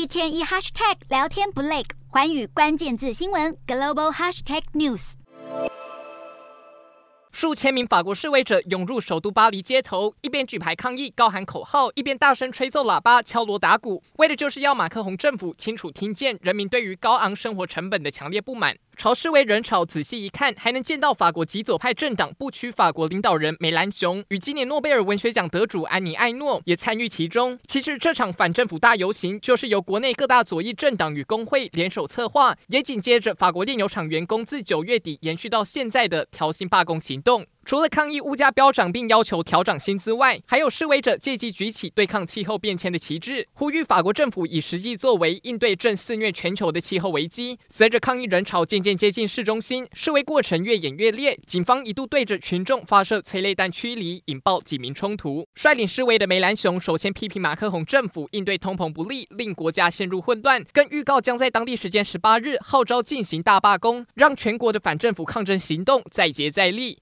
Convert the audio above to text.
一天一 hashtag 聊天不累，环宇关键字新闻 global hashtag news。数千名法国示威者涌入首都巴黎街头，一边举牌抗议、高喊口号，一边大声吹奏喇叭、敲锣打鼓，为的就是要马克宏政府清楚听见人民对于高昂生活成本的强烈不满。朝示威人潮仔细一看，还能见到法国极左派政党不屈法国领导人梅兰雄与今年诺贝尔文学奖得主安妮艾诺也参与其中。其实这场反政府大游行就是由国内各大左翼政党与工会联手策划，也紧接着法国炼油厂员工自九月底延续到现在的调薪罢工行动。除了抗议物价飙涨并要求调涨薪资外，还有示威者借机举起对抗气候变迁的旗帜，呼吁法国政府以实际作为应对正肆虐全球的气候危机。随着抗议人潮渐渐接近市中心，示威过程越演越烈，警方一度对着群众发射催泪弹驱离，引爆几名冲突。率领示威的梅兰雄首先批评马克宏政府应对通膨不利，令国家陷入混乱，更预告将在当地时间十八日号召进行大罢工，让全国的反政府抗争行动再接再厉。